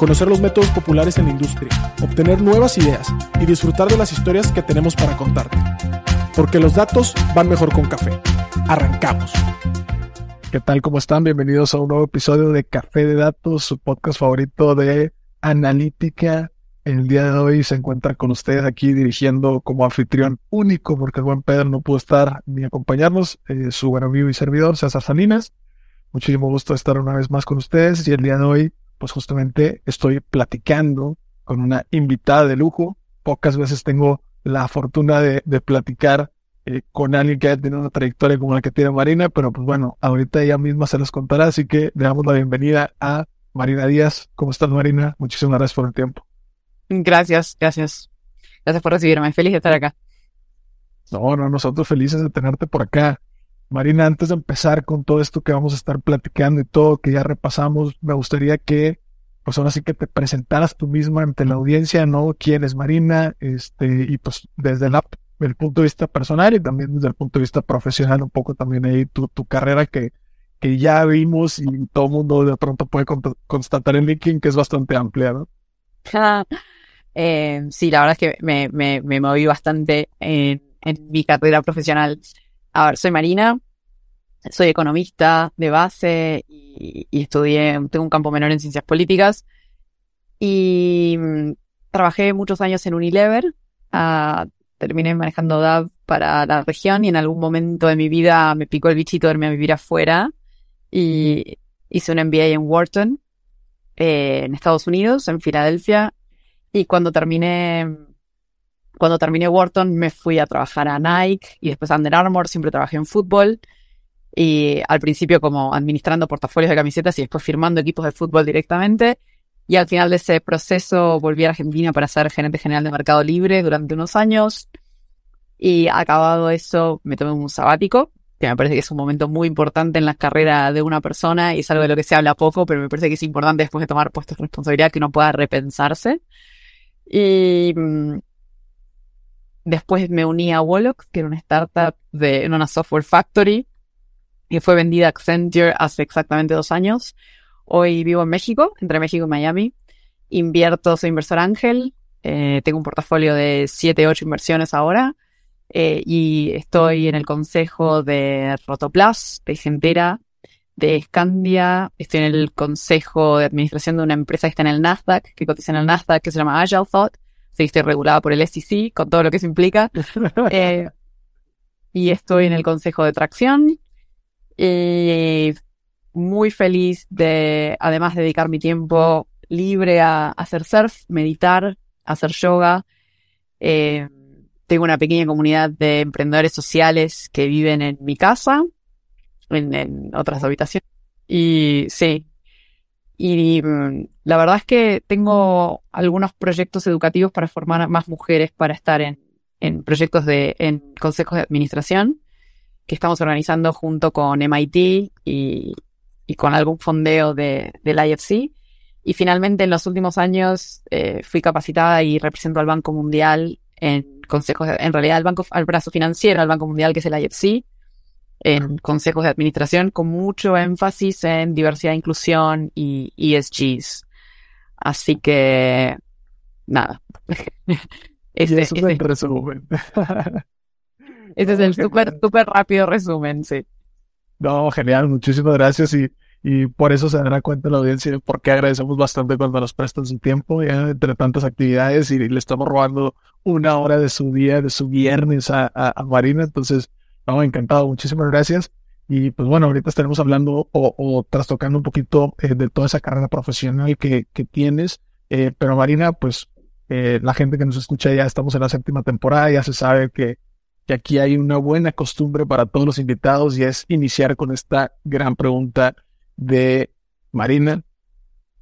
conocer los métodos populares en la industria, obtener nuevas ideas y disfrutar de las historias que tenemos para contarte. Porque los datos van mejor con café. Arrancamos. ¿Qué tal? ¿Cómo están? Bienvenidos a un nuevo episodio de Café de Datos, su podcast favorito de analítica. El día de hoy se encuentra con ustedes aquí dirigiendo como anfitrión único, porque el buen Pedro no pudo estar ni acompañarnos, eh, su buen amigo y servidor, César Salinas. Muchísimo gusto estar una vez más con ustedes y el día de hoy pues justamente estoy platicando con una invitada de lujo. Pocas veces tengo la fortuna de, platicar eh, con alguien que haya tenido una trayectoria como la que tiene Marina, pero pues bueno, ahorita ella misma se los contará, así que le damos la bienvenida a Marina Díaz. ¿Cómo estás, Marina? Muchísimas gracias por el tiempo. Gracias, gracias. Gracias por recibirme. Feliz de estar acá. No, no, nosotros felices de tenerte por acá. Marina, antes de empezar con todo esto que vamos a estar platicando y todo que ya repasamos, me gustaría que, pues ahora sí que te presentaras tú misma ante la audiencia, ¿no? ¿Quién es Marina? Este, y pues desde el punto de vista personal y también desde el punto de vista profesional, un poco también ahí tu, tu carrera que, que ya vimos y todo el mundo de pronto puede constatar en LinkedIn que es bastante amplia, ¿no? eh, sí, la verdad es que me, me, me moví bastante en, en mi carrera profesional. A ver, soy Marina, soy economista de base y, estudié, tengo un campo menor en ciencias políticas. Y mm, trabajé muchos años en Unilever, uh, terminé manejando DAV para la región y en algún momento de mi vida me picó el bichito de irme a vivir afuera. Y hice un MBA en Wharton, eh, en Estados Unidos, en Filadelfia, y cuando terminé cuando terminé Wharton me fui a trabajar a Nike y después a Under Armour, siempre trabajé en fútbol y al principio como administrando portafolios de camisetas y después firmando equipos de fútbol directamente. Y al final de ese proceso volví a Argentina para ser gerente general de Mercado Libre durante unos años. Y acabado eso, me tomé un sabático, que me parece que es un momento muy importante en la carrera de una persona y es algo de lo que se habla poco, pero me parece que es importante después de tomar puestos de responsabilidad que uno pueda repensarse. Y mm, Después me uní a Wolox, que era una startup de una software factory, que fue vendida a Accenture hace exactamente dos años. Hoy vivo en México, entre México y Miami. Invierto, soy inversor ángel. Eh, tengo un portafolio de 7, 8 inversiones ahora. Eh, y estoy en el consejo de Rotoplas, de Gentera, de Scandia. Estoy en el consejo de administración de una empresa que está en el Nasdaq, que cotiza en el Nasdaq, que se llama Agile Thought sí, estoy regulada por el SEC, con todo lo que eso implica. Eh, y estoy en el consejo de tracción. Y muy feliz de, además, dedicar mi tiempo libre a, hacer surf, meditar, hacer yoga. Eh, tengo una pequeña comunidad de emprendedores sociales que viven en mi casa, en, en otras habitaciones. Y sí, y mm, la verdad es que tengo algunos proyectos educativos para formar a más mujeres para estar en, proyectos de, en consejos de administración que estamos organizando junto con MIT y, y con algún fondeo de, del IFC. Y finalmente en los últimos años eh, fui capacitada y represento al Banco Mundial en consejos, en realidad al banco, al brazo financiero, al Banco Mundial que es el IFC, en consejos de administración con mucho énfasis en diversidad, inclusión y ESGs. Así que, nada. ese, es el resumen. ese es el súper, súper rápido resumen, sí. No, genial, muchísimas gracias y, y por eso se dará cuenta la audiencia de por qué agradecemos bastante cuando nos prestan su tiempo ya entre tantas actividades y, le estamos robando una hora de su día, de su viernes a, a Marina. Entonces, encantado, muchísimas gracias. Y pues bueno, ahorita estaremos hablando o, trastocando un poquito eh, de toda esa carrera profesional que, que tienes. Eh, pero Marina, pues eh, la gente que nos escucha ya estamos en la séptima temporada, ya se sabe que, que aquí hay una buena costumbre para todos los invitados y es iniciar con esta gran pregunta de Marina.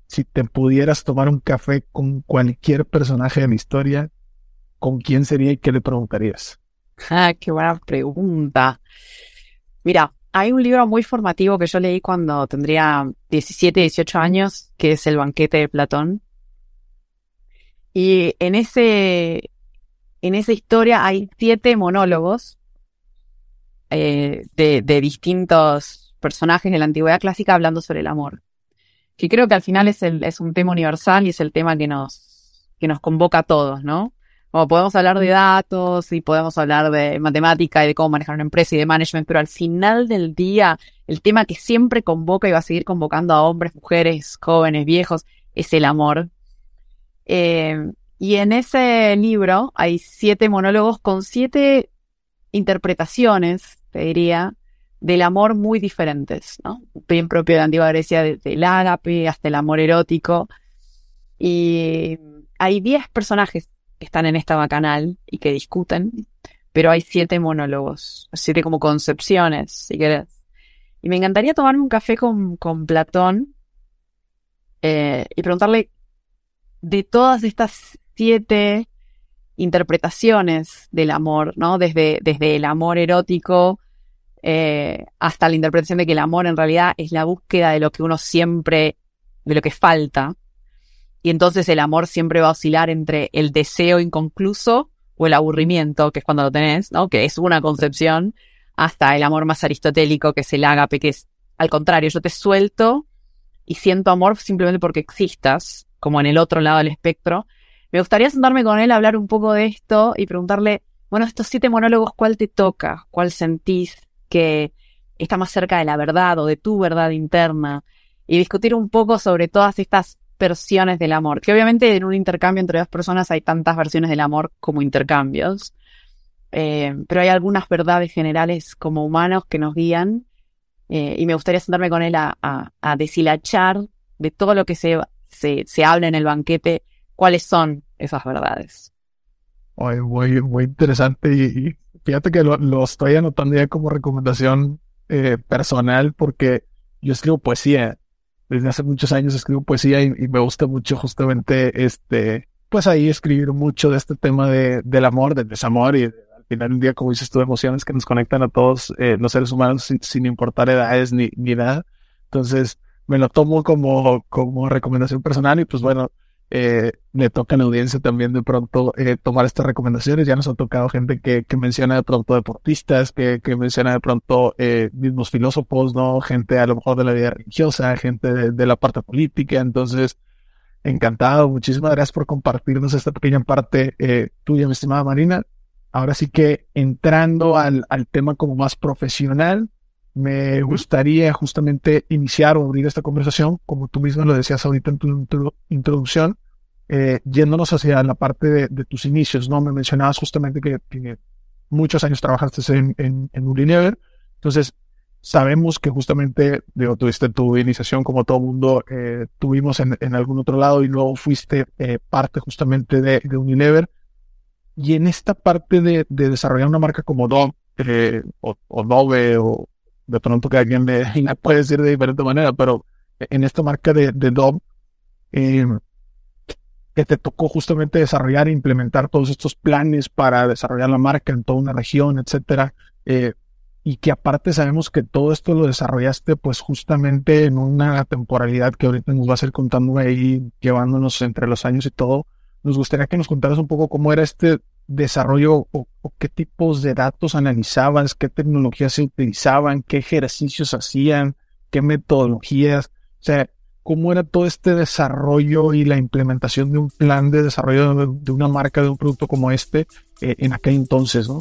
Si te pudieras tomar un café con cualquier personaje de la historia, ¿con quién sería y qué le preguntarías? Ah, qué buena pregunta. Mira, hay un libro muy formativo que yo leí cuando tendría 17, 18 años, que es El banquete de Platón. Y en ese, en esa historia hay siete monólogos eh, de, distintos personajes de la antigüedad clásica hablando sobre el amor. Que creo que al final es, el, es un tema universal y es el tema que nos, que nos convoca a todos, ¿no? Como podemos hablar de datos y podemos hablar de matemática y de cómo manejar una empresa y de management, pero al final del día, el tema que siempre convoca y va a seguir convocando a hombres, mujeres, jóvenes, viejos, es el amor. Eh, y en ese libro hay siete monólogos con siete interpretaciones, te diría, del amor muy diferentes, ¿no? Bien propio de la antigua Grecia, desde el ágape hasta el amor erótico. Y hay diez personajes que están en esta bacanal y que discuten, pero hay siete monólogos, siete como concepciones, si querés. Y me encantaría tomarme un café con, con Platón eh, y preguntarle de todas estas siete interpretaciones del amor, ¿no? Desde, desde el amor erótico eh, hasta la interpretación de que el amor en realidad es la búsqueda de lo que uno siempre, de lo que falta, y entonces el amor siempre va a oscilar entre el deseo inconcluso o el aburrimiento, que es cuando lo tenés, ¿no? Que es una concepción, hasta el amor más aristotélico, que es el ágape, que es al contrario, yo te suelto y siento amor simplemente porque existas, como en el otro lado del espectro. Me gustaría sentarme con él hablar un poco de esto y preguntarle, bueno, estos siete monólogos, ¿cuál te toca? ¿Cuál sentís que está más cerca de la verdad o de tu verdad interna? Y discutir un poco sobre todas estas versiones del amor. Que obviamente en un intercambio entre dos personas hay tantas versiones del amor como intercambios. Eh, pero hay algunas verdades generales como humanos que nos guían. Eh, y me gustaría sentarme con él a, deshilachar de todo lo que se, se, se, habla en el banquete, cuáles son esas verdades. Muy, muy, interesante. Y, fíjate que lo, estoy anotando ya como recomendación eh, personal porque yo escribo poesía desde hace muchos años escribo poesía y, me gusta mucho justamente este, pues ahí escribir mucho de este tema de, del amor, del desamor y al final del día, como dices tú, emociones que nos conectan a todos eh, los seres humanos sin, importar edades ni, ni nada. Entonces, me lo tomo como, como recomendación personal y pues bueno, eh, le toca a la audiencia también de pronto eh, tomar estas recomendaciones. Ya nos ha tocado gente que, que menciona de pronto deportistas, que, que menciona de pronto eh, mismos filósofos, ¿no? Gente a lo mejor de la vida religiosa, gente de, la parte política. Entonces, encantado. Muchísimas gracias por compartirnos esta pequeña parte eh, tuya, mi estimada Marina. Ahora sí que entrando al, al tema como más profesional, me gustaría justamente iniciar o abrir esta conversación, como tú mismo lo decías ahorita en tu introducción, eh, yéndonos hacia la parte de, tus inicios, ¿no? Me mencionabas justamente que, muchos años trabajaste en, en, en Unilever, entonces sabemos que justamente, digo, tuviste tu iniciación como todo mundo eh, tuvimos en, en, algún otro lado y luego fuiste eh, parte justamente de, de, Unilever. Y en esta parte de, de desarrollar una marca como Dove, eh, o, o Dove, o de pronto que alguien le, puede decir de diferente manera, pero en esta marca de, de Dove, eh, que te tocó justamente desarrollar e implementar todos estos planes para desarrollar la marca en toda una región, etcétera, eh, y que aparte sabemos que todo esto lo desarrollaste pues justamente en una temporalidad que ahorita nos va a ser contando ahí, llevándonos entre los años y todo. Nos gustaría que nos contaras un poco cómo era este desarrollo o, qué tipos de datos analizaban, qué tecnologías se utilizaban, qué ejercicios hacían, qué metodologías, o sea, cómo era todo este desarrollo y la implementación de un plan de desarrollo de, una marca, de un producto como este eh, en aquel entonces, ¿no?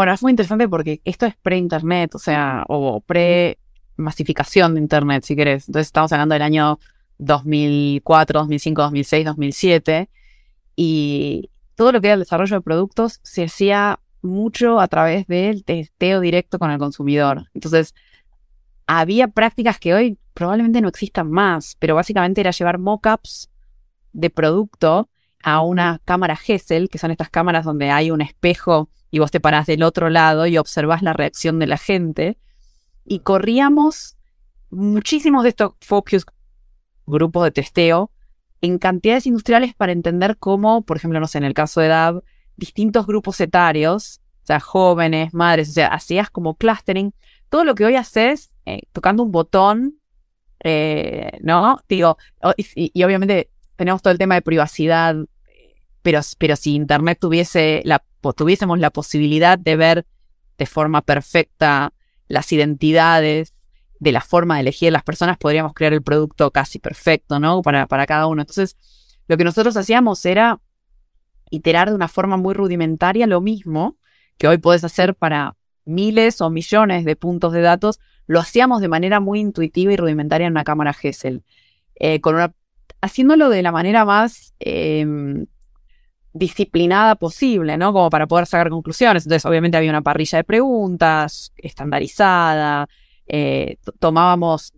Bueno, es muy interesante porque esto es pre-internet, o sea, o pre-masificación de internet, si querés. Entonces estamos hablando del año 2004, 2005, 2006, 2007. Y todo lo que era el desarrollo de productos se hacía mucho a través del testeo directo con el consumidor. Entonces, había prácticas que hoy probablemente no existan más, pero básicamente era llevar mockups de producto a una cámara Gesell, que son estas cámaras donde hay un espejo y vos te parás del otro lado y observás la reacción de la gente. Y corríamos muchísimos de estos focus grupos de testeo en cantidades industriales para entender cómo, por ejemplo, no sé, en el caso de DAB, distintos grupos etarios, o sea, jóvenes, madres, o sea, hacías como clustering. Todo lo que hoy haces eh, tocando un botón, eh, ¿no? Digo, y, obviamente tenemos todo el tema de privacidad, pero, pero si Internet tuviese la tuviésemos la posibilidad de ver de forma perfecta las identidades, de la forma de elegir las personas, podríamos crear el producto casi perfecto, ¿no? Para, para cada uno. Entonces, lo que nosotros hacíamos era iterar de una forma muy rudimentaria lo mismo que hoy puedes hacer para miles o millones de puntos de datos, lo hacíamos de manera muy intuitiva y rudimentaria en una cámara Gesell, eh, con una, haciéndolo de la manera más em, disciplinada posible, ¿no? Como para poder sacar conclusiones. Entonces, obviamente había una parrilla de preguntas estandarizada, eh, tomábamos,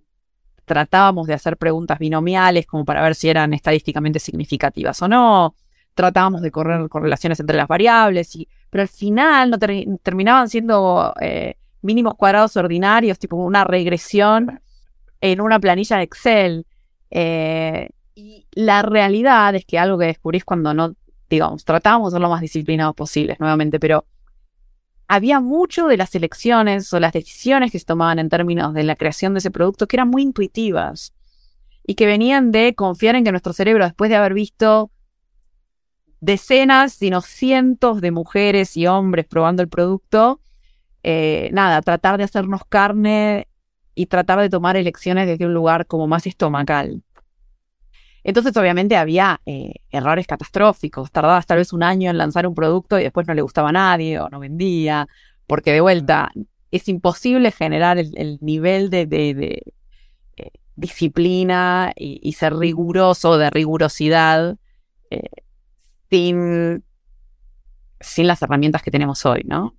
tratábamos de hacer preguntas binomiales como para ver si eran estadísticamente significativas o no, tratábamos de correr correlaciones entre las variables, y, pero al final no terminaban siendo eh, mínimos cuadrados ordinarios, tipo una regresión en una planilla de Excel. Eh, y la realidad es que algo que descubrís cuando no digamos, tratábamos de ser lo más disciplinados posibles, nuevamente, pero había mucho de las elecciones o las decisiones que se tomaban en términos de la creación de ese producto que eran muy intuitivas y que venían de confiar en que nuestro cerebro, después de haber visto decenas, sino cientos de mujeres y hombres probando el producto, eh, nada, tratar de hacernos carne y tratar de tomar elecciones desde un lugar como más estomacal. Entonces, obviamente, había eh, errores catastróficos. Tardabas tal vez un año en lanzar un producto y después no le gustaba a nadie o no vendía, porque de vuelta es imposible generar el, nivel de, eh, disciplina y, ser riguroso, de rigurosidad, eh, sin, sin las herramientas que tenemos hoy, ¿no?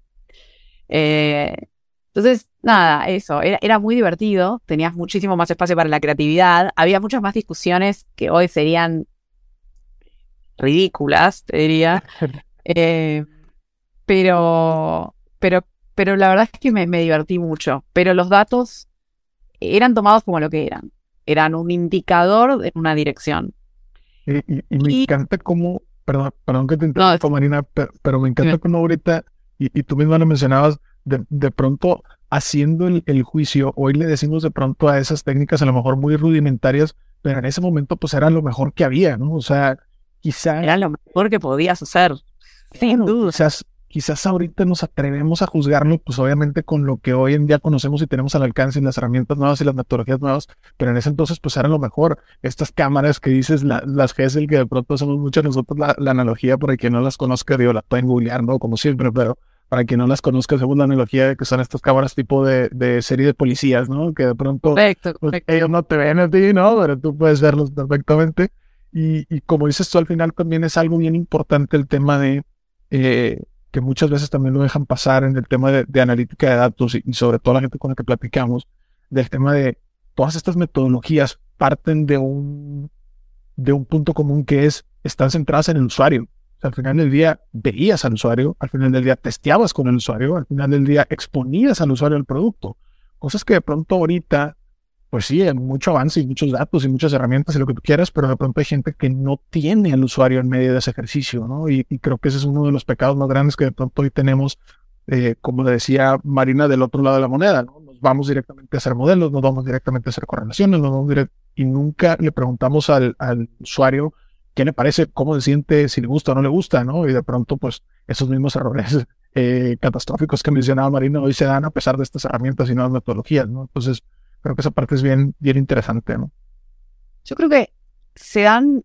Entonces, nada, eso, era, muy divertido, tenías muchísimo más espacio para la creatividad, había muchas más discusiones que hoy serían ridículas, te diría. Eh, pero, pero, pero la verdad es que me, divertí mucho. Pero los datos eran tomados como lo que eran. Eran un indicador en una dirección. Y, me encanta cómo, perdón, perdón que te interrumpa, Marina, pero, me encanta cómo ahorita, y, y tú misma lo mencionabas, de, pronto haciendo el, juicio, hoy le decimos de pronto a esas técnicas a lo mejor muy rudimentarias, pero en ese momento pues era lo mejor que había, ¿no? O sea, quizás... Era lo mejor que podías hacer, sin duda. Quizás, quizás ahorita nos atrevemos a juzgarlo, pues obviamente con lo que hoy en día conocemos y tenemos al alcance en las herramientas nuevas y las metodologías nuevas, pero en ese entonces pues era lo mejor. Estas cámaras que dices, las GESEL, que de pronto hacemos mucho nosotros la, analogía, por el que no las conozca, digo, la pueden googlear, ¿no? Como siempre, pero para quien no las conozca, según la analogía, que son estas cámaras tipo de, de serie de policías, ¿no? Que de pronto pues, ellos no te ven a ti, ¿no? Pero tú puedes verlos perfectamente. Y, y, como dices tú, al final también es algo bien importante el tema de eh, que muchas veces también lo dejan pasar en el tema de, de analítica de datos y, y, sobre todo la gente con la que platicamos, del tema de todas estas metodologías parten de un, de un punto común que es, están centradas en el usuario al final del día veías al usuario, al final del día testeabas con el usuario, al final del día exponías al usuario el producto. Cosas que de pronto ahorita, pues sí, hay mucho avance y muchos datos y muchas herramientas y lo que tú quieras, pero de pronto hay gente que no tiene al usuario en medio de ese ejercicio, ¿no? Y, creo que ese es uno de los pecados más grandes que de pronto hoy tenemos, eh, como decía Marina, del otro lado de la moneda, ¿no? Nos vamos directamente a hacer modelos, nos vamos directamente a hacer correlaciones, nos vamos y nunca le preguntamos al usuario qué le parece, cómo se siente, si le gusta o no le gusta, ¿no? Y de pronto, pues, esos mismos errores eh, catastróficos que mencionaba Marina hoy se dan a pesar de estas herramientas y nuevas metodologías, ¿no? Entonces, creo que esa parte es bien, bien interesante, ¿no? Yo creo que se dan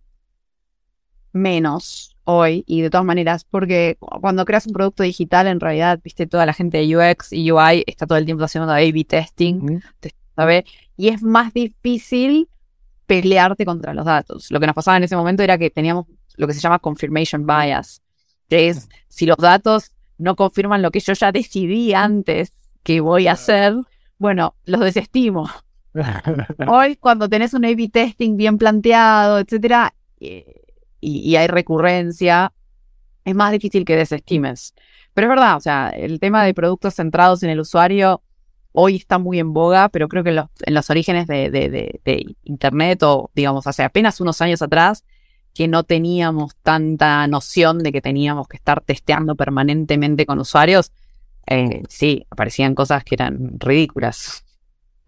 menos hoy y de todas maneras, porque cuando creas un producto digital, en realidad, viste, toda la gente de UX y UI está todo el tiempo haciendo A-B testing, ¿sabes? Y es más difícil pelearte contra los datos. Lo que nos pasaba en ese momento era que teníamos lo que se llama confirmation bias, que es si los datos no confirman lo que yo ya decidí antes que voy a hacer, bueno, los desestimo. Hoy, cuando tenés un A-B testing bien planteado, etcétera, eh, y, hay recurrencia, es más difícil que desestimes. Pero es verdad, o sea, el tema de productos centrados en el usuario hoy está muy en boga, pero creo que en los, orígenes de, Internet o, digamos, hace apenas unos años atrás, que no teníamos tanta noción de que teníamos que estar testeando permanentemente con usuarios, eh, sí, aparecían cosas que eran ridículas.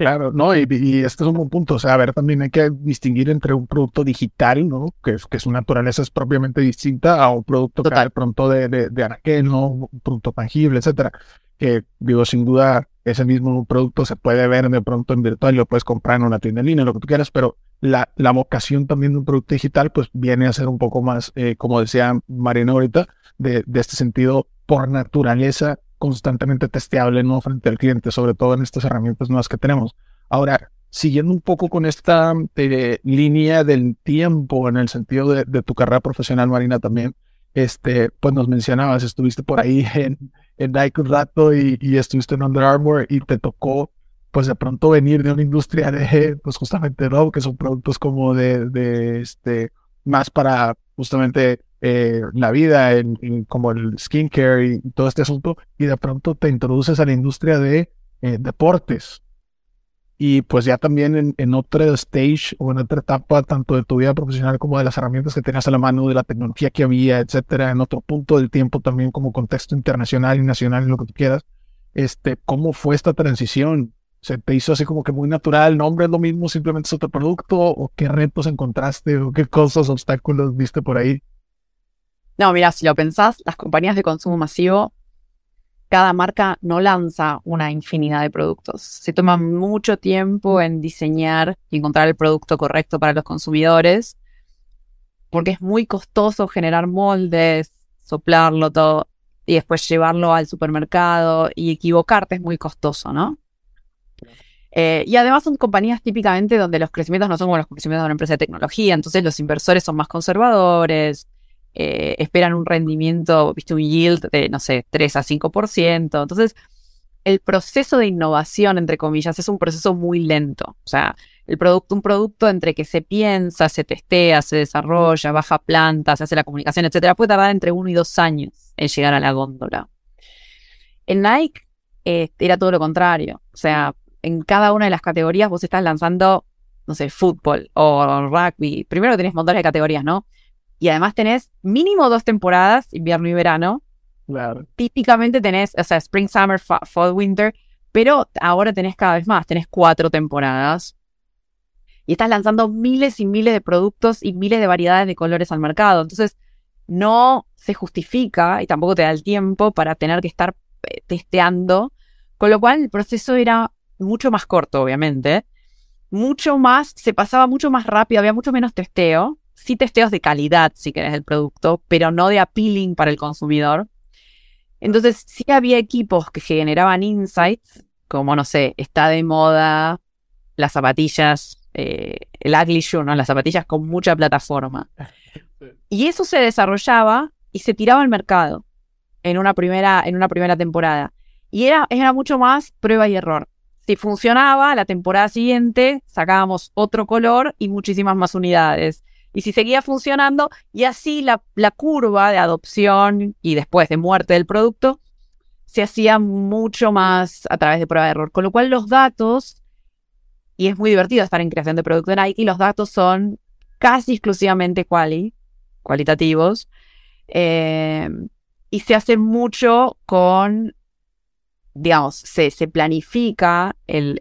Claro, no, y, este es un buen punto. O sea, a ver, también hay que distinguir entre un producto digital, ¿no? Que, que su naturaleza es propiamente distinta a un producto que de pronto de, de, de ¿no? Un producto tangible, etcétera. Que, digo, sin duda, ese mismo producto se puede ver de pronto en virtual lo puedes comprar en una tienda en línea, lo que tú quieras, pero la, la vocación también de un producto digital, pues viene a ser un poco más, eh, como decía Marina ahorita, de, de este sentido, por naturaleza, constantemente testeable ¿no? frente al cliente, sobre todo en estas herramientas nuevas que tenemos. Ahora, siguiendo un poco con esta eh, línea del tiempo en el sentido de, tu carrera profesional, Marina, también, este, pues nos mencionabas, estuviste por ahí en, en Nike un rato y, estuviste en Under Armour y te tocó, pues de pronto venir de una industria de, pues justamente, ¿no? Que son productos como de, de este, más para justamente eh, la vida, como el skincare y todo este asunto, y de pronto te introduces a la industria de eh, deportes. Y pues ya también en, en otro stage o en otra etapa, tanto de tu vida profesional como de las herramientas que tenías a la mano, de la tecnología que había, etcétera, en otro punto del tiempo también como contexto internacional y nacional, lo que tú quieras. Este, ¿cómo fue esta transición? ¿Se te hizo así como que muy natural? ¿Nombre es lo mismo? ¿Simplemente es otro producto? ¿O qué retos encontraste? ¿O qué cosas, obstáculos viste por ahí? No, mira, si lo pensás, las compañías de consumo masivo, cada marca no lanza una infinidad de productos. Se toma mucho tiempo en diseñar y encontrar el producto correcto para los consumidores, porque es muy costoso generar moldes, soplarlo todo y después llevarlo al supermercado y equivocarte es muy costoso, ¿no? Eh, y además son compañías típicamente donde los crecimientos no son como los crecimientos de una empresa de tecnología, entonces los inversores son más conservadores, eh, esperan un rendimiento, viste, un yield de, no sé, 3 a 5%. Entonces, el proceso de innovación, entre comillas, es un proceso muy lento. O sea, el producto, un producto entre que se piensa, se testea, se desarrolla, baja plantas, se hace la comunicación, etcétera, puede tardar entre uno y dos años en llegar a la góndola. En Nike eh, era todo lo contrario. O sea, en cada una de las categorías vos estás lanzando, no sé, fútbol o rugby. Primero tenés montones de categorías, ¿no? Y además tenés mínimo dos temporadas, invierno y verano. Claro. Típicamente tenés, o sea, Spring, Summer, Fall, Winter, pero ahora tenés cada vez más, tenés cuatro temporadas. Y estás lanzando miles y miles de productos y miles de variedades de colores al mercado. Entonces, no se justifica y tampoco te da el tiempo para tener que estar eh, testeando. Con lo cual, el proceso era mucho más corto, obviamente. Mucho más, se pasaba mucho más rápido, había mucho menos testeo sí testeos de calidad, si querés, del producto, pero no de appealing para el consumidor. Entonces, sí había equipos que generaban insights, como, no sé, está de moda las zapatillas, eh, el ugly shoe, ¿no? Las zapatillas con mucha plataforma. Y eso se desarrollaba y se tiraba al mercado en una primera, en una primera temporada. Y era, era mucho más prueba y error. Si funcionaba, la temporada siguiente sacábamos otro color y muchísimas más unidades y si seguía funcionando, y así la, curva de adopción y después de muerte del producto se hacía mucho más a través de prueba de error, con lo cual los datos, y es muy divertido estar en creación de producto en Nike, los datos son casi exclusivamente quali, cualitativos, eh, y se hace mucho con digamos, se, se planifica el,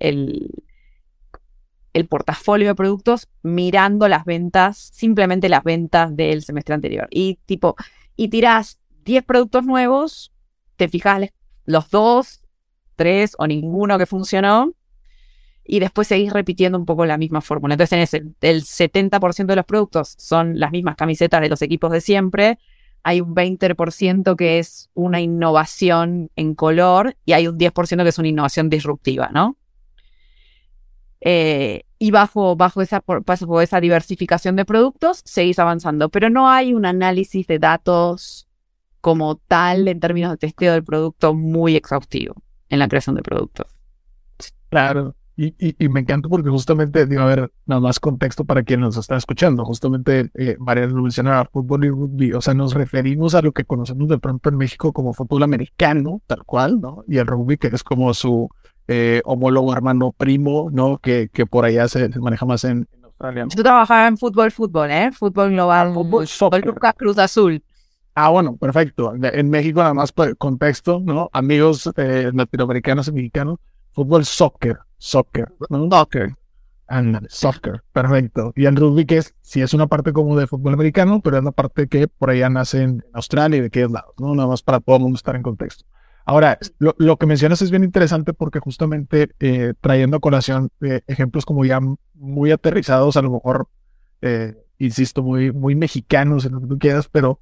el portafolio de productos mirando las ventas, simplemente las ventas del semestre anterior. Y tipo, y tirás 10 productos nuevos, te fijas los dos, tres o ninguno que funcionó, y después seguís repitiendo un poco la misma fórmula. Entonces tenés el, 70% de los productos son las mismas camisetas de los equipos de siempre, hay un 20% que es una innovación en color y hay un 10% que es una innovación disruptiva, ¿no? Eh, y bajo, bajo, esa, bajo esa diversificación de productos seguís avanzando, pero no hay un análisis de datos como tal en términos de testeo del producto muy exhaustivo en la creación de productos. Claro, y, y, me encanta porque justamente, digo, a nada más contexto para quien nos está escuchando. Justamente, eh, Mariana lo mencionaba, fútbol y rugby. O sea, nos referimos a lo que conocemos de pronto en México como fútbol americano, tal cual, ¿no? Y el rugby, que es como su eh, homólogo hermano primo, ¿no? Que, que por allá se, maneja más en, Australia. Tú trabajabas en fútbol, fútbol, ¿eh? Fútbol global. Fútbol, soccer. Cruz Azul. Ah, bueno, perfecto. En México, nada más por contexto, ¿no? Amigos eh, latinoamericanos y mexicanos, fútbol, soccer soccer, ¿no? Soccer. soccer, perfecto. Y el rugby que es, sí es una parte como de fútbol americano, pero es la parte que por allá nace en Australia y de qué lados, ¿no? Nada más para todo el mundo estar en contexto. Ahora, lo, que mencionas es bien interesante porque justamente eh, trayendo a colación eh, ejemplos como ya muy aterrizados, a lo mejor, eh, insisto, muy, muy mexicanos en lo que tú quieras, pero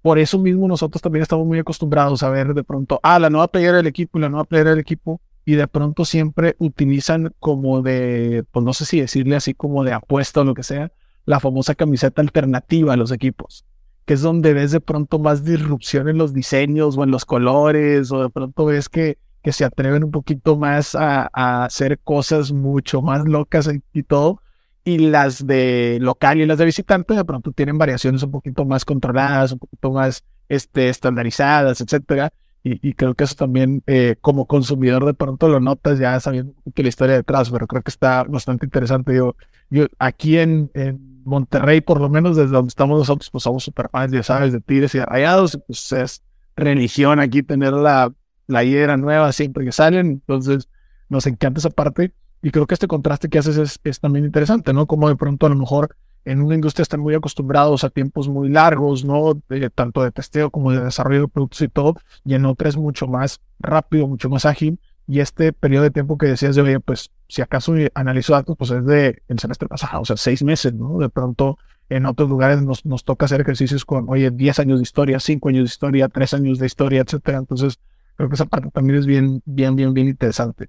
por eso mismo nosotros también estamos muy acostumbrados a ver de pronto, ah, la nueva playera del equipo y la nueva playera del equipo, y de pronto siempre utilizan como de, pues no sé si decirle así como de apuesta o lo que sea, la famosa camiseta alternativa a los equipos, que es donde ves de pronto más disrupción en los diseños o en los colores, o de pronto ves que, que se atreven un poquito más a, hacer cosas mucho más locas y, todo. Y las de local y las de visitante de pronto tienen variaciones un poquito más controladas, un poquito más este, estandarizadas, etcétera y, creo que eso también eh, como consumidor de pronto lo notas ya sabiendo que la historia detrás, pero creo que está bastante interesante. Yo, yo aquí en, en Monterrey, por lo menos desde donde estamos nosotros, pues somos super fans, ya sabes, de Tigres y de Rayados, pues es religión aquí tener la, la hiedra nueva siempre que salen, entonces nos encanta esa parte y creo que este contraste que haces es, es también interesante, ¿no? Como de pronto a lo mejor en una industria están muy acostumbrados a tiempos muy largos, ¿no? tanto de testeo como de desarrollo de productos y todo, y en otra es mucho más rápido, mucho más ágil. Y este periodo de tiempo que decías de, oye, pues si acaso analizo datos, pues es de el semestre pasado, o sea, seis meses, ¿no? De pronto en otros lugares nos, nos toca hacer ejercicios con, oye, 10 años de historia, 5 años de historia, 3 años de historia, etcétera. Entonces, creo que esa parte también es bien, bien, bien, bien interesante.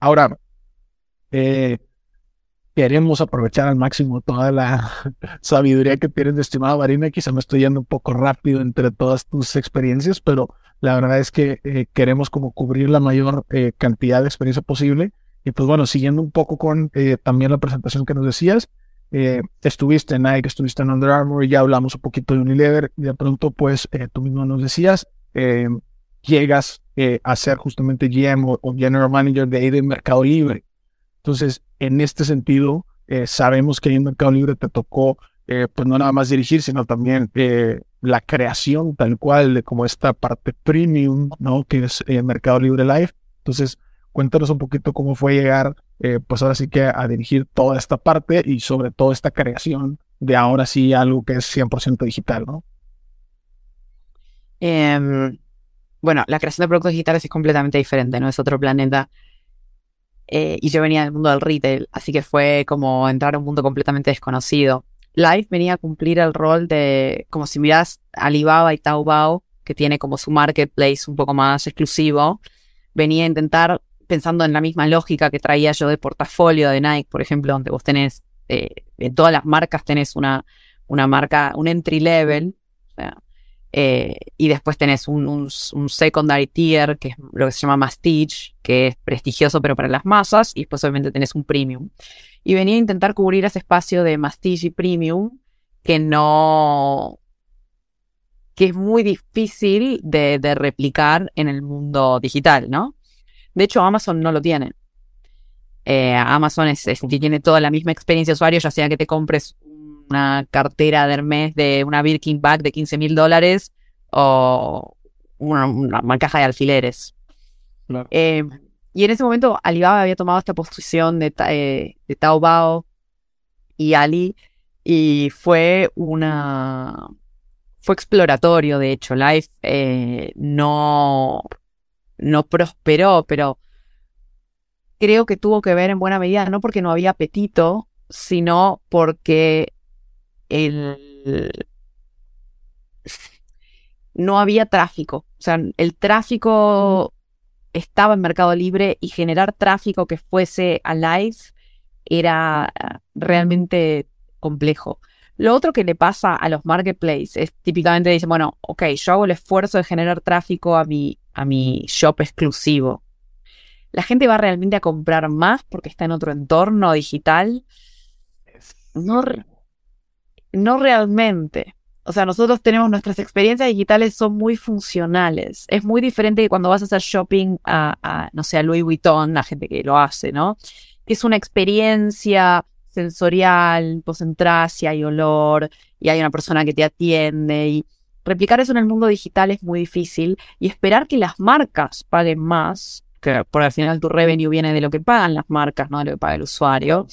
Ahora, eh, queremos aprovechar al máximo toda la sabiduría que tienes, estimado Marina. Quizá me estoy yendo un poco rápido entre todas tus experiencias, pero la verdad es que eh, queremos como cubrir la mayor eh, cantidad de experiencia posible. Y pues bueno, siguiendo un poco con eh, también la presentación que nos decías, estuviste en Nike, estuviste en Under Armour, ya hablamos un poquito de Unilever y de pronto pues tú mismo nos decías, llegas a ser justamente GM o, General Manager de de Mercado Libre. Entonces, en este sentido, eh, sabemos que en Mercado Libre te tocó, eh, pues no nada más dirigir, sino también eh, la creación tal cual de como esta parte premium, ¿no? Que es Mercado Libre Live. Entonces, cuéntanos un poquito cómo fue llegar, pues ahora sí que a dirigir toda esta parte y sobre todo esta creación de ahora sí algo que es 100% digital, ¿no? Em, bueno, la creación de productos digitales es completamente diferente, ¿no? Es otro planeta. Eh, y yo venía del mundo del retail, así que fue como entrar a un mundo completamente desconocido. Live venía a cumplir el rol de, como si miras Alibaba y Taobao, que tiene como su marketplace un poco más exclusivo, venía a intentar, pensando en la misma lógica que traía yo de portafolio de Nike, por ejemplo, donde vos tenés, eh, en todas las marcas tenés una, una marca, un entry level, o sea, eh, y después tenés un, secondary tier, que es lo que se llama Mastige, que es prestigioso pero para las masas, y después obviamente tenés un premium. Y venía a intentar cubrir ese espacio de Mastige y premium que no... que es muy difícil de, replicar en el mundo digital, ¿no? De hecho, Amazon no lo tiene. Eh, Amazon es, tiene toda la misma experiencia de usuario, ya sea que te compres una cartera de Hermes de una Birkin bag de 15 mil dólares o una, caja de alfileres. Eh, y en ese momento Alibaba había tomado esta posición de, eh, de Taobao y Ali y fue una... Fue exploratorio, de hecho. Life eh, no, no prosperó, pero creo que tuvo que ver en buena medida, no porque no había apetito, sino porque el... no había tráfico. O sea, el tráfico estaba en Mercado Libre y generar tráfico que fuese a live era realmente complejo. Lo otro que le pasa a los marketplaces es típicamente dicen, bueno, ok, yo hago el esfuerzo de generar tráfico a mi, a mi shop exclusivo. La gente va realmente a comprar más porque está en otro entorno digital. No, no realmente. O sea, nosotros tenemos nuestras experiencias digitales son muy funcionales. Es muy diferente que cuando vas a hacer shopping a, no sé, a Louis Vuitton, la gente que lo hace, ¿no? Es una experiencia sensorial, vos entras y hay olor y hay una persona que te atiende y replicar eso en el mundo digital es muy difícil y esperar que las marcas paguen más, que por al final tu revenue viene de lo que pagan las marcas, no de lo que paga el usuario,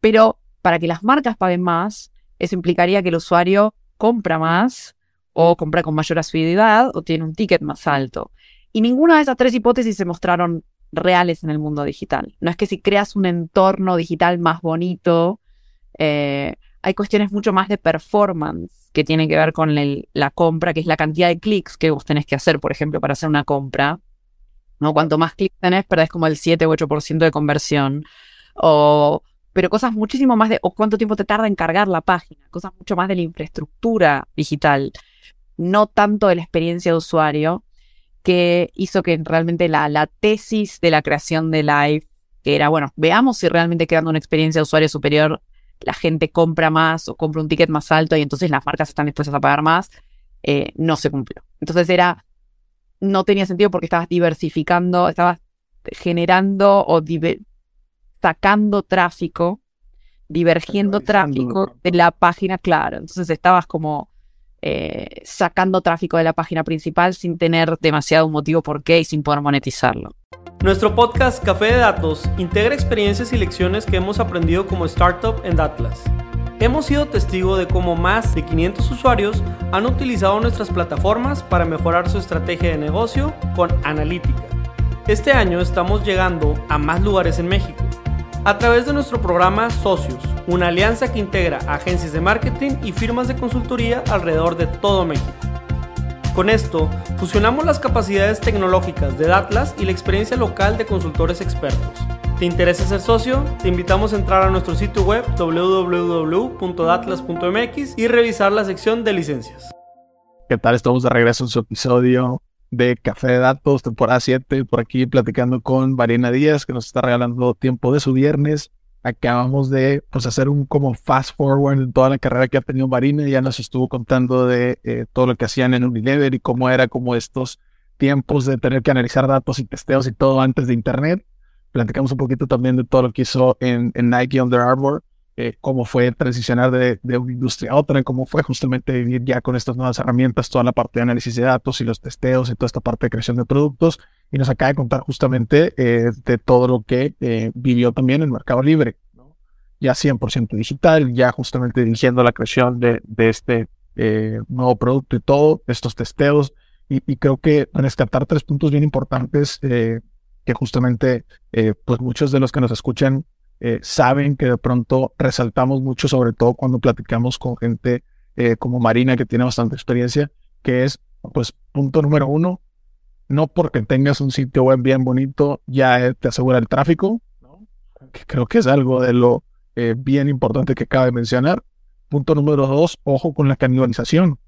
pero para que las marcas paguen más, eso implicaría que el usuario compra más o compra con mayor asiduidad o tiene un ticket más alto. Y ninguna de esas tres hipótesis se mostraron reales en el mundo digital. No es que si creas un entorno digital más bonito, eh, hay cuestiones mucho más de performance que tienen que ver con la compra, que es la cantidad de clics que vos tenés que hacer, por ejemplo, para hacer una compra. ¿no? Cuanto más clics tenés, perdés como el 7 u 8% de conversión. O pero cosas muchísimo más de, o cuánto tiempo te tarda en cargar la página, cosas mucho más de la infraestructura digital, no tanto de la experiencia de usuario, que hizo que realmente la, la tesis de la creación de Live, que era, bueno, veamos si realmente creando una experiencia de usuario superior, la gente compra más o compra un ticket más alto y entonces las marcas están dispuestas a pagar más, eh, no se cumplió. Entonces era, no tenía sentido porque estabas diversificando, estabas generando o sacando tráfico, divergiendo tráfico de la página, claro. Entonces estabas como eh, sacando tráfico de la página principal sin tener demasiado motivo por qué y sin poder monetizarlo. Nuestro podcast Café de Datos integra experiencias y lecciones que hemos aprendido como startup en Datlas. Hemos sido testigo de cómo más de 500 usuarios han utilizado nuestras plataformas para mejorar su estrategia de negocio con analítica. Este año estamos llegando a más lugares en México a través de nuestro programa Socios, una alianza que integra agencias de marketing y firmas de consultoría alrededor de todo México. Con esto, fusionamos las capacidades tecnológicas de Datlas y la experiencia local de consultores expertos. ¿Te interesa ser socio? Te invitamos a entrar a nuestro sitio web www.datlas.mx y revisar la sección de licencias. ¿Qué tal? Estamos de regreso en su episodio de Café de Datos, temporada 7, por aquí platicando con Marina Díaz, que nos está regalando tiempo de su viernes. Acabamos de pues, hacer un como fast forward en toda la carrera que ha tenido Marina. Ya nos estuvo contando de eh, todo lo que hacían en Unilever y cómo era como estos tiempos de tener que analizar datos y testeos y todo antes de Internet. Platicamos un poquito también de todo lo que hizo en, en Nike Under Armour eh, cómo fue transicionar de, una industria a otra, cómo fue justamente vivir ya con estas nuevas herramientas, toda la parte de análisis de datos y los testeos y toda esta parte de creación de productos. Y nos acaba de contar justamente eh, de todo lo que eh, vivió también en Mercado Libre, ¿no? ya 100% digital, ya justamente dirigiendo la creación de, este nuevo producto y todo, estos testeos. Y, y, creo que rescatar tres puntos bien importantes que justamente pues muchos de los que nos escuchan eh, saben que de pronto resaltamos mucho, sobre todo cuando platicamos con gente eh, como Marina, que tiene bastante experiencia, que es, pues, punto número uno, no porque tengas un sitio web bien bonito ya eh, te asegura el tráfico, que creo que es algo de lo bien importante que cabe mencionar. Punto número dos, ojo con la canibalización.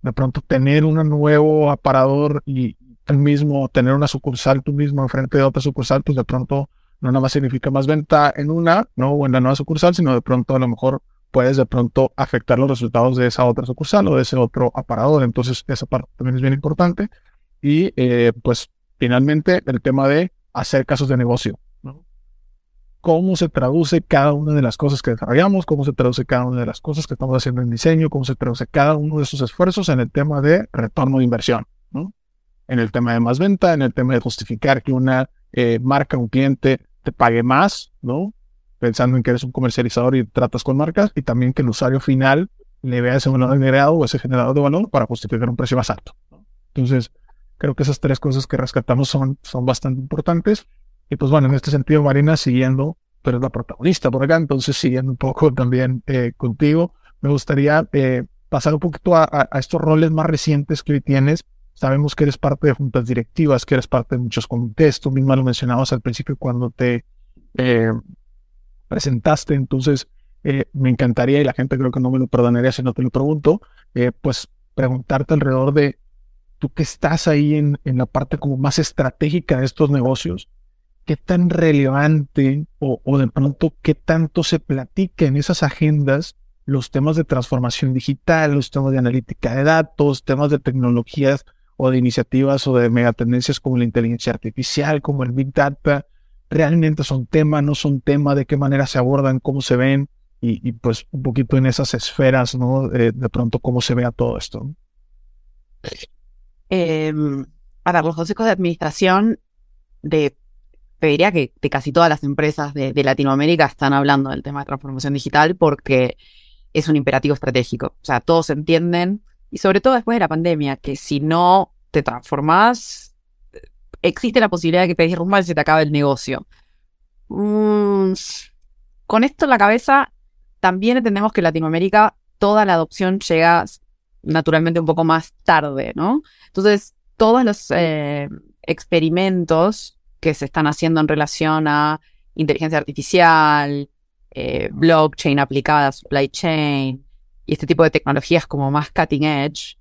De pronto tener un nuevo aparador y el mismo, tener una sucursal tú mismo enfrente de otra sucursal, pues de pronto no nada más significa más venta en una, ¿no? O en la nueva sucursal, sino de pronto a lo mejor puedes de pronto afectar los resultados de esa otra sucursal o de ese otro aparador. Entonces, esa parte también es bien importante. Y eh, pues finalmente el tema de hacer casos de negocio. ¿no? Cómo se traduce cada una de las cosas que desarrollamos, cómo se traduce cada una de las cosas que estamos haciendo en diseño, cómo se traduce cada uno de esos esfuerzos en el tema de retorno de inversión. ¿no? en el tema de más venta, en el tema de justificar que una eh, marca, un cliente te pague más, ¿no? Pensando en que eres un comercializador y tratas con marcas, y también que el usuario final le vea ese valor agregado o ese generador de valor para justificar un precio más alto. Entonces, creo que esas tres cosas que rescatamos son, son bastante importantes. Y pues bueno, en este sentido, Marina, siguiendo, pero es la protagonista por acá, entonces siguiendo un poco también eh, contigo, me gustaría eh, pasar un poquito a, estos roles más recientes que hoy tienes. Sabemos que eres parte de juntas directivas, que eres parte de muchos comités, tú misma lo mencionabas al principio cuando te eh, presentaste, entonces eh, me encantaría, y la gente creo que no me lo perdonaría si no te lo pregunto, eh, pues preguntarte alrededor de tú que estás ahí en, en la parte como más estratégica de estos negocios, qué tan relevante o, o de pronto qué tanto se platica en esas agendas los temas de transformación digital, los temas de analítica de datos, temas de tecnologías o de iniciativas o de megatendencias como la inteligencia artificial, como el Big Data, realmente son tema, no son tema, de qué manera se abordan, cómo se ven y, pues un poquito en esas esferas, ¿no? De, pronto cómo se vea todo esto. Eh, para los consejos de administración de diría que de casi todas las empresas de, Latinoamérica están hablando del tema de transformación digital porque es un imperativo estratégico. O sea, todos entienden, y sobre todo después de la pandemia, que si no te transformás, existe la posibilidad de que te derrumbas y se te acabe el negocio. Mm, con esto en la cabeza, también entendemos que en Latinoamérica toda la adopción llega naturalmente un poco más tarde, ¿no? Entonces, todos los eh, experimentos que se están haciendo en relación a inteligencia artificial, eh, blockchain aplicada, supply chain y este tipo de tecnologías como más cutting edge,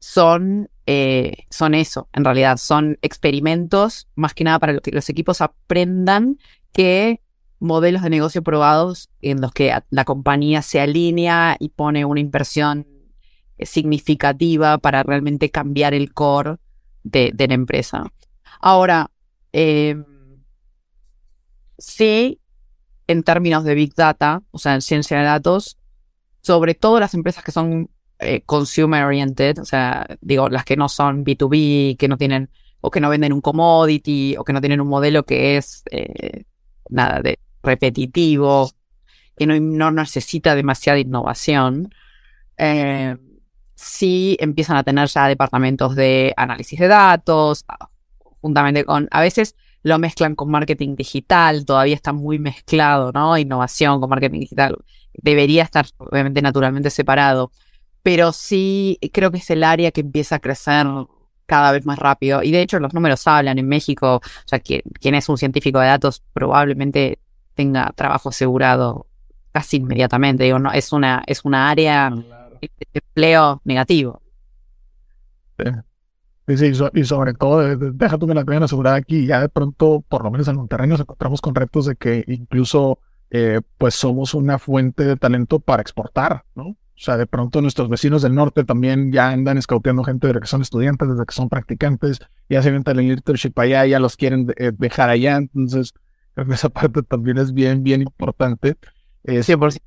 son, eh, son eso, en realidad, son experimentos más que nada para que los equipos aprendan que modelos de negocio probados en los que la compañía se alinea y pone una inversión eh, significativa para realmente cambiar el core de, la empresa. Ahora, sí en términos de Big Data, o sea, en ciencia de datos, sobre todo las empresas que son eh, consumer oriented, o sea, digo, las que no son B2B, que no tienen, o que no venden un commodity, o que no tienen un modelo que es, eh, nada, de repetitivo, que no, no necesita demasiada innovación, eh, sí empiezan a tener ya departamentos de análisis de datos, juntamente con, a veces lo mezclan con marketing digital, todavía está muy mezclado, ¿no? Innovación con marketing digital. Debería estar, obviamente, naturalmente separado, pero sí creo que es el área que empieza a crecer cada vez más rápido. Y de hecho, los números hablan en México, o sea, quien, quien es un científico de datos probablemente tenga trabajo asegurado casi inmediatamente. Digo, no, es una, es una área de empleo negativo. Sí, y sobre todo, deja tú que la tengan asegurada aquí. Ya de pronto, por lo menos en Monterrey, nos encontramos con retos de que incluso, eh, pues somos una fuente de talento para exportar, ¿no? O sea, de pronto nuestros vecinos del norte también ya andan escauteando gente desde que son estudiantes, desde que son practicantes, ya se inventan el leadership allá, ya los quieren eh, dejar allá. Entonces, creo esa parte también es bien, bien importante. Eh, 100%.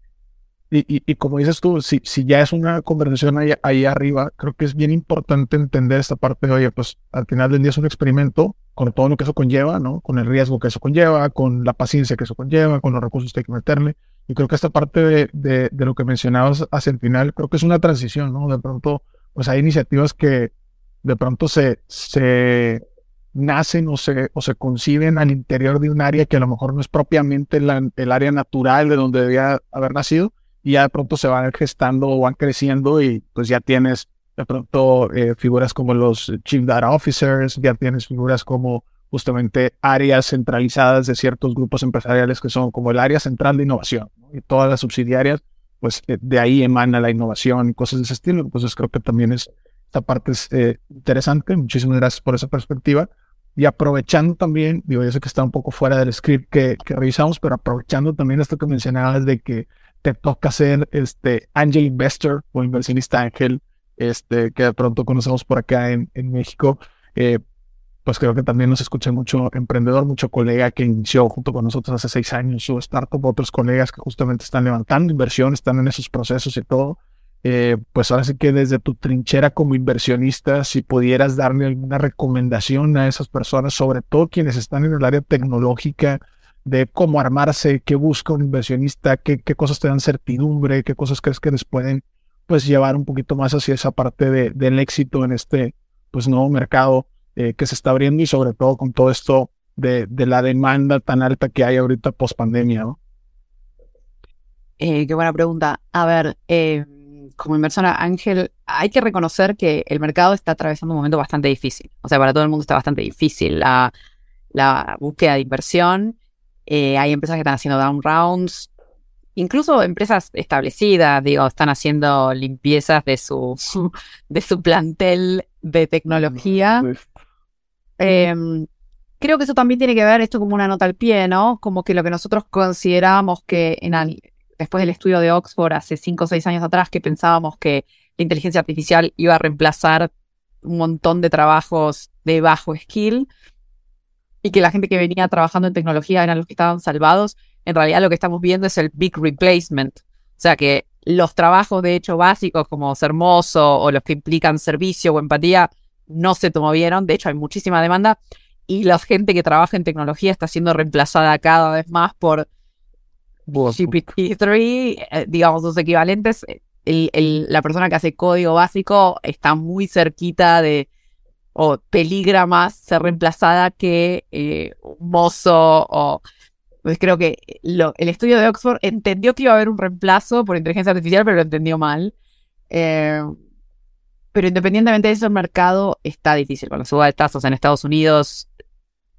Y, como dices tú, si, si ya es una conversación ahí, ahí, arriba, creo que es bien importante entender esta parte de, oye, pues al final del día es un experimento con todo lo que eso conlleva, ¿no? Con el riesgo que eso conlleva, con la paciencia que eso conlleva, con los recursos que hay que meterle. Y creo que esta parte de, lo que mencionabas hacia el final, creo que es una transición, ¿no? De pronto, pues hay iniciativas que de pronto se, nacen o se conciben al interior de un área que a lo mejor no es propiamente el área natural de donde debía haber nacido y ya de pronto se van gestando o van creciendo y pues ya tienes de pronto eh, figuras como los Chief Data Officers, ya tienes figuras como justamente áreas centralizadas de ciertos grupos empresariales que son como el área central de innovación y todas las subsidiarias, pues eh, de ahí emana la innovación y cosas de ese estilo. Entonces creo que también es, esta parte es eh, interesante. Muchísimas gracias por esa perspectiva. Y aprovechando también, digo, yo sé que está un poco fuera del script que, que revisamos, pero aprovechando también esto que mencionabas de que te toca ser este angel investor o inversionista ángel, este, que de pronto conocemos por acá en, en México, eh, pues creo que también nos escucha mucho emprendedor, mucho colega que inició junto con nosotros hace seis años su startup, otros colegas que justamente están levantando inversión, están en esos procesos y todo. eh, pues ahora sí que desde tu trinchera como inversionista, si pudieras darle alguna recomendación a esas personas, sobre todo quienes están en el área tecnológica, de cómo armarse, qué busca un inversionista, qué, qué cosas te dan certidumbre, qué cosas crees que les pueden pues llevar un poquito más hacia esa parte de, del éxito en este pues nuevo mercado eh, que se está abriendo y sobre todo con todo esto de, de la demanda tan alta que hay ahorita post pandemia, ¿no? Eh, qué buena pregunta. A ver, eh, como inversora Ángel, hay que reconocer que el mercado está atravesando un momento bastante difícil. O sea, para todo el mundo está bastante difícil la, la búsqueda de inversión. Eh, hay empresas que están haciendo down rounds. Incluso empresas establecidas, digo, están haciendo limpiezas de su, de su plantel de tecnología. Em, creo que eso también tiene que ver, esto como una nota al pie, ¿no? Como que lo que nosotros considerábamos que en, después del estudio de Oxford hace cinco o seis años atrás, que pensábamos que la inteligencia artificial iba a reemplazar un montón de trabajos de bajo skill y que la gente que venía trabajando en tecnología eran los que estaban salvados en realidad lo que estamos viendo es el big replacement. O sea que los trabajos de hecho básicos como ser mozo o los que implican servicio o empatía no se movieron. De hecho, hay muchísima demanda y la gente que trabaja en tecnología está siendo reemplazada cada vez más por GPT-3, eh, digamos, sus equivalentes. la persona que hace código básico está muy cerquita de, o peligra más ser reemplazada que eh, un mozo o entonces creo que el estudio de Oxford entendió que iba a haber un reemplazo por inteligencia artificial, pero lo entendió mal. Eh, pero independientemente de eso, el mercado está difícil con la suba de tasas en Estados Unidos.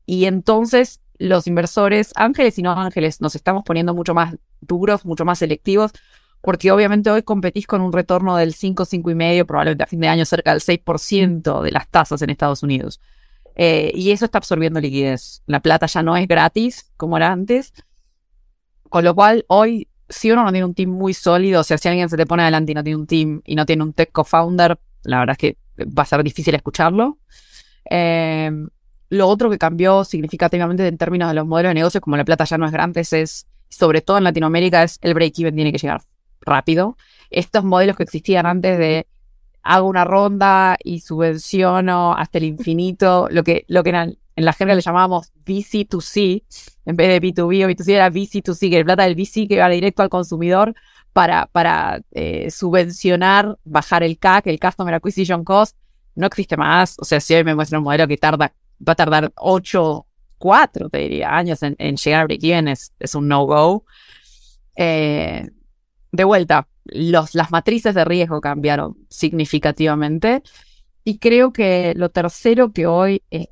Y entonces los inversores, ángeles y no ángeles, nos estamos poniendo mucho más duros, mucho más selectivos, porque obviamente hoy competís con un retorno del 5, 5,5, probablemente a fin de año cerca del 6% de las tasas en Estados Unidos. Eh, y eso está absorbiendo liquidez. La plata ya no es gratis como era antes. Con lo cual, hoy, si uno no tiene un team muy sólido, o sea, si alguien se te pone adelante y no tiene un team y no tiene un tech co-founder, la verdad es que va a ser difícil escucharlo. Eh, lo otro que cambió significativamente en términos de los modelos de negocios, como la plata ya no es gratis, es, sobre todo en Latinoamérica, es el break-even tiene que llegar rápido. Estos modelos que existían antes de hago una ronda y subvenciono hasta el infinito, lo que, lo que en, la general le llamábamos VC2C, en vez de B2B o B2C era VC2C, que el plata del VC que va directo al consumidor para, para eh, subvencionar, bajar el CAC, el Customer Acquisition Cost, no existe más. O sea, si hoy me muestra un modelo que tarda, va a tardar 8, 4, te diría, años en, llegar a break-even, es, un no-go. Eh, de vuelta, los, las matrices de riesgo cambiaron significativamente. Y creo que lo tercero que hoy, eh,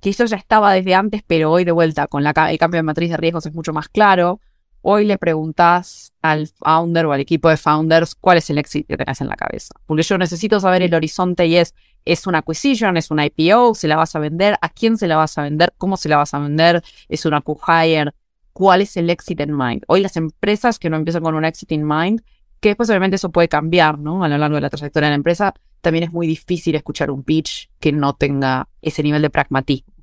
que eso ya estaba desde antes, pero hoy de vuelta con la, el cambio de matriz de riesgos es mucho más claro. Hoy le preguntas al founder o al equipo de founders cuál es el éxito que tenés en la cabeza. Porque yo necesito saber el horizonte y es, es una acquisition, es una IPO, se la vas a vender, a quién se la vas a vender, cómo se la vas a vender, es una q-hire, cuál es el exit in mind. Hoy las empresas que no empiezan con un exit in mind, que después obviamente eso puede cambiar, ¿no? A lo largo de la trayectoria de la empresa, también es muy difícil escuchar un pitch que no tenga ese nivel de pragmatismo.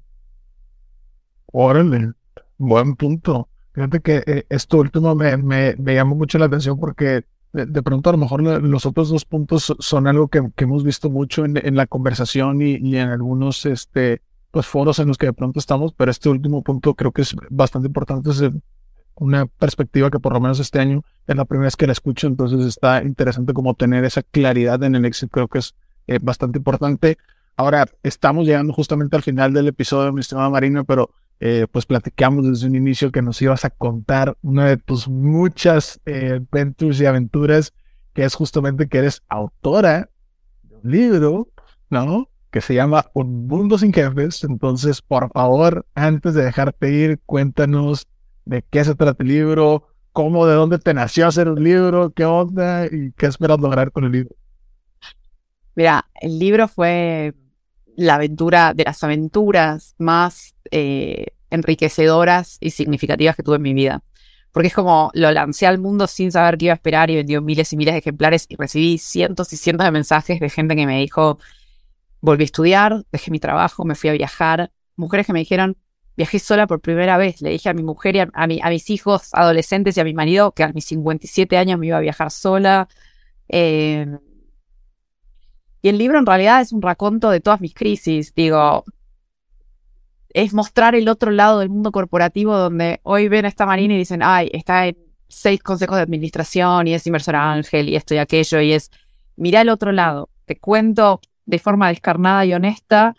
Órale, buen punto. Fíjate que eh, esto último me, me, llamó mucho la atención porque de, pronto a lo mejor los otros dos puntos son algo que, hemos visto mucho en, en la conversación y, y, en algunos este, pues foros en los que de pronto estamos, pero este último punto creo que es bastante importante, es una perspectiva que por lo menos este año es la primera vez que la escucho, entonces está interesante como tener esa claridad en el éxito, creo que es eh, bastante importante. Ahora, estamos llegando justamente al final del episodio, mi estimada Marina, pero eh, pues platicamos desde un inicio que nos ibas a contar una de tus muchas eh, ventures y aventuras, que es justamente que eres autora de un libro, ¿no? Que se llama Un Mundo sin Jefes. Entonces, por favor, antes de dejarte ir, cuéntanos de qué se trata el libro, cómo, de dónde te nació hacer un libro, qué onda y qué esperas lograr con el libro. Mira, el libro fue la aventura de las aventuras más eh, enriquecedoras y significativas que tuve en mi vida. Porque es como lo lancé al mundo sin saber qué iba a esperar y vendió miles y miles de ejemplares y recibí cientos y cientos de mensajes de gente que me dijo, Volví a estudiar, dejé mi trabajo, me fui a viajar. Mujeres que me dijeron, viajé sola por primera vez. Le dije a mi mujer y a, a, mis hijos adolescentes y a mi marido que a mis 57 años me iba a viajar sola. Eh, y el libro en realidad es un raconto de todas mis crisis. Digo, es mostrar el otro lado del mundo corporativo donde hoy ven a esta marina y dicen, ay, está en seis consejos de administración y es inversor ángel y esto y aquello y es, mira el otro lado. Te cuento de forma descarnada y honesta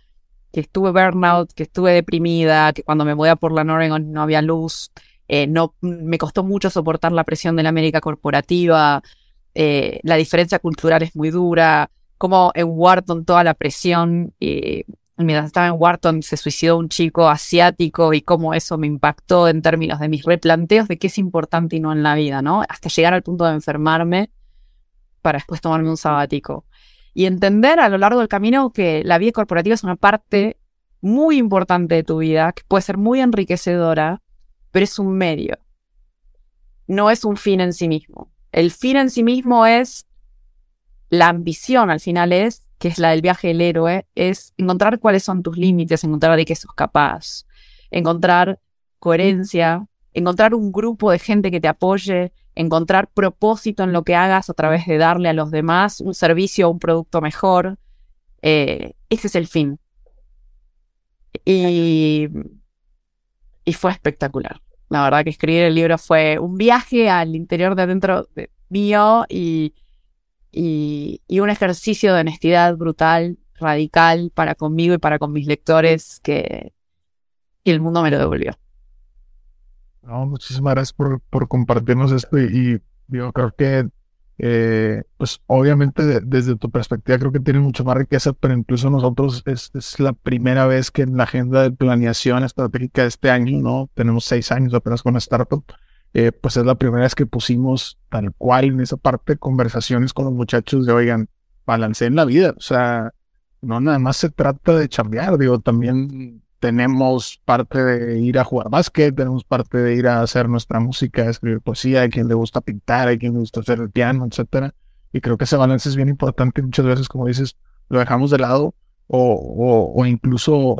que estuve burnout, que estuve deprimida, que cuando me voy a por la Oregon no había luz, eh, no, me costó mucho soportar la presión de la América corporativa, eh, la diferencia cultural es muy dura, como en Wharton toda la presión, y mientras estaba en Wharton se suicidó un chico asiático y cómo eso me impactó en términos de mis replanteos de qué es importante y no en la vida, ¿no? Hasta llegar al punto de enfermarme para después tomarme un sabático. Y entender a lo largo del camino que la vida corporativa es una parte muy importante de tu vida, que puede ser muy enriquecedora, pero es un medio. No es un fin en sí mismo. El fin en sí mismo es la ambición, al final es, que es la del viaje del héroe, es encontrar cuáles son tus límites, encontrar de qué sos capaz, encontrar coherencia, encontrar un grupo de gente que te apoye, encontrar propósito en lo que hagas a través de darle a los demás un servicio o un producto mejor. Eh, ese es el fin. Y, y fue espectacular. La verdad que escribir el libro fue un viaje al interior de adentro de mío y, y, un ejercicio de honestidad brutal, radical para conmigo y para con mis lectores que, el mundo me lo devolvió. No, muchísimas gracias por, por compartirnos esto y, digo, creo que eh, pues obviamente desde tu perspectiva creo que tiene mucho más riqueza, pero incluso nosotros es, es, la primera vez que en la agenda de planeación estratégica de este año, ¿no? Tenemos seis años apenas con la startup, eh, pues es la primera vez que pusimos tal cual en esa parte conversaciones con los muchachos de, oigan, en la vida, o sea, no nada más se trata de chambear, digo, también tenemos parte de ir a jugar básquet, tenemos parte de ir a hacer nuestra música, escribir poesía, hay quien le gusta pintar, hay quien le gusta hacer el piano, etcétera. Y creo que ese balance es bien importante. Muchas veces, como dices, lo dejamos de lado o, o, incluso,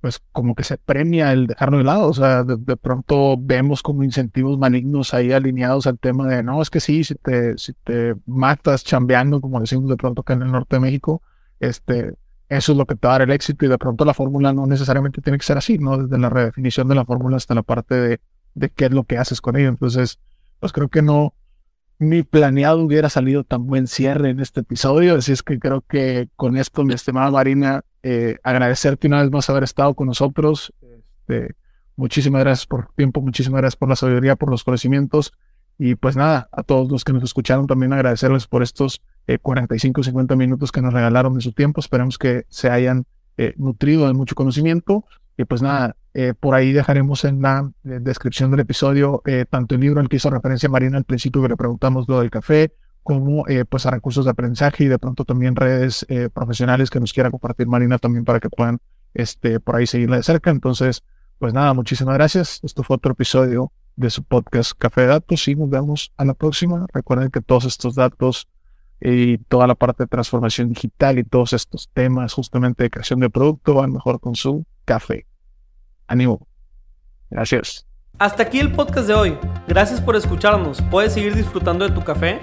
pues, como que se premia el dejarlo de lado. O sea, de, pronto vemos como incentivos malignos ahí alineados al tema de, no, es que sí, si te, si te matas chambeando, como decimos de pronto acá en el norte de México, este, eso es lo que te va a dar el éxito y de pronto la fórmula no necesariamente tiene que ser así, ¿no? Desde la redefinición de la fórmula hasta la parte de, qué es lo que haces con ello. Entonces, pues creo que no, ni planeado hubiera salido tan buen cierre en este episodio. Así es que creo que con esto, mi estimada Marina, eh, agradecerte una vez más haber estado con nosotros. Este, muchísimas gracias por tiempo, muchísimas gracias por la sabiduría, por los conocimientos. Y pues nada, a todos los que nos escucharon también agradecerles por estos 45 o 50 minutos que nos regalaron de su tiempo. Esperemos que se hayan eh, nutrido de mucho conocimiento. Y pues nada, eh, por ahí dejaremos en la eh, descripción del episodio tanto el libro al que hizo referencia Marina al principio que le preguntamos lo del café, como pues a recursos de aprendizaje y de pronto también redes profesionales que nos quiera compartir Marina también para que puedan este, por ahí seguirla de cerca. Entonces, pues nada, muchísimas gracias. Esto fue otro episodio de su podcast Café de Datos y nos vemos a la próxima. Recuerden que todos estos datos y toda la parte de transformación digital y todos estos temas justamente de creación de producto van mejor con su café. Ánimo. Gracias. Hasta aquí el podcast de hoy. Gracias por escucharnos. Puedes seguir disfrutando de tu café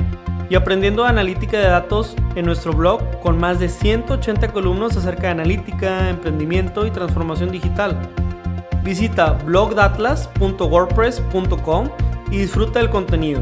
y aprendiendo analítica de datos en nuestro blog con más de 180 columnas acerca de analítica, emprendimiento y transformación digital. Visita blogdatlas.wordpress.com y disfruta del contenido.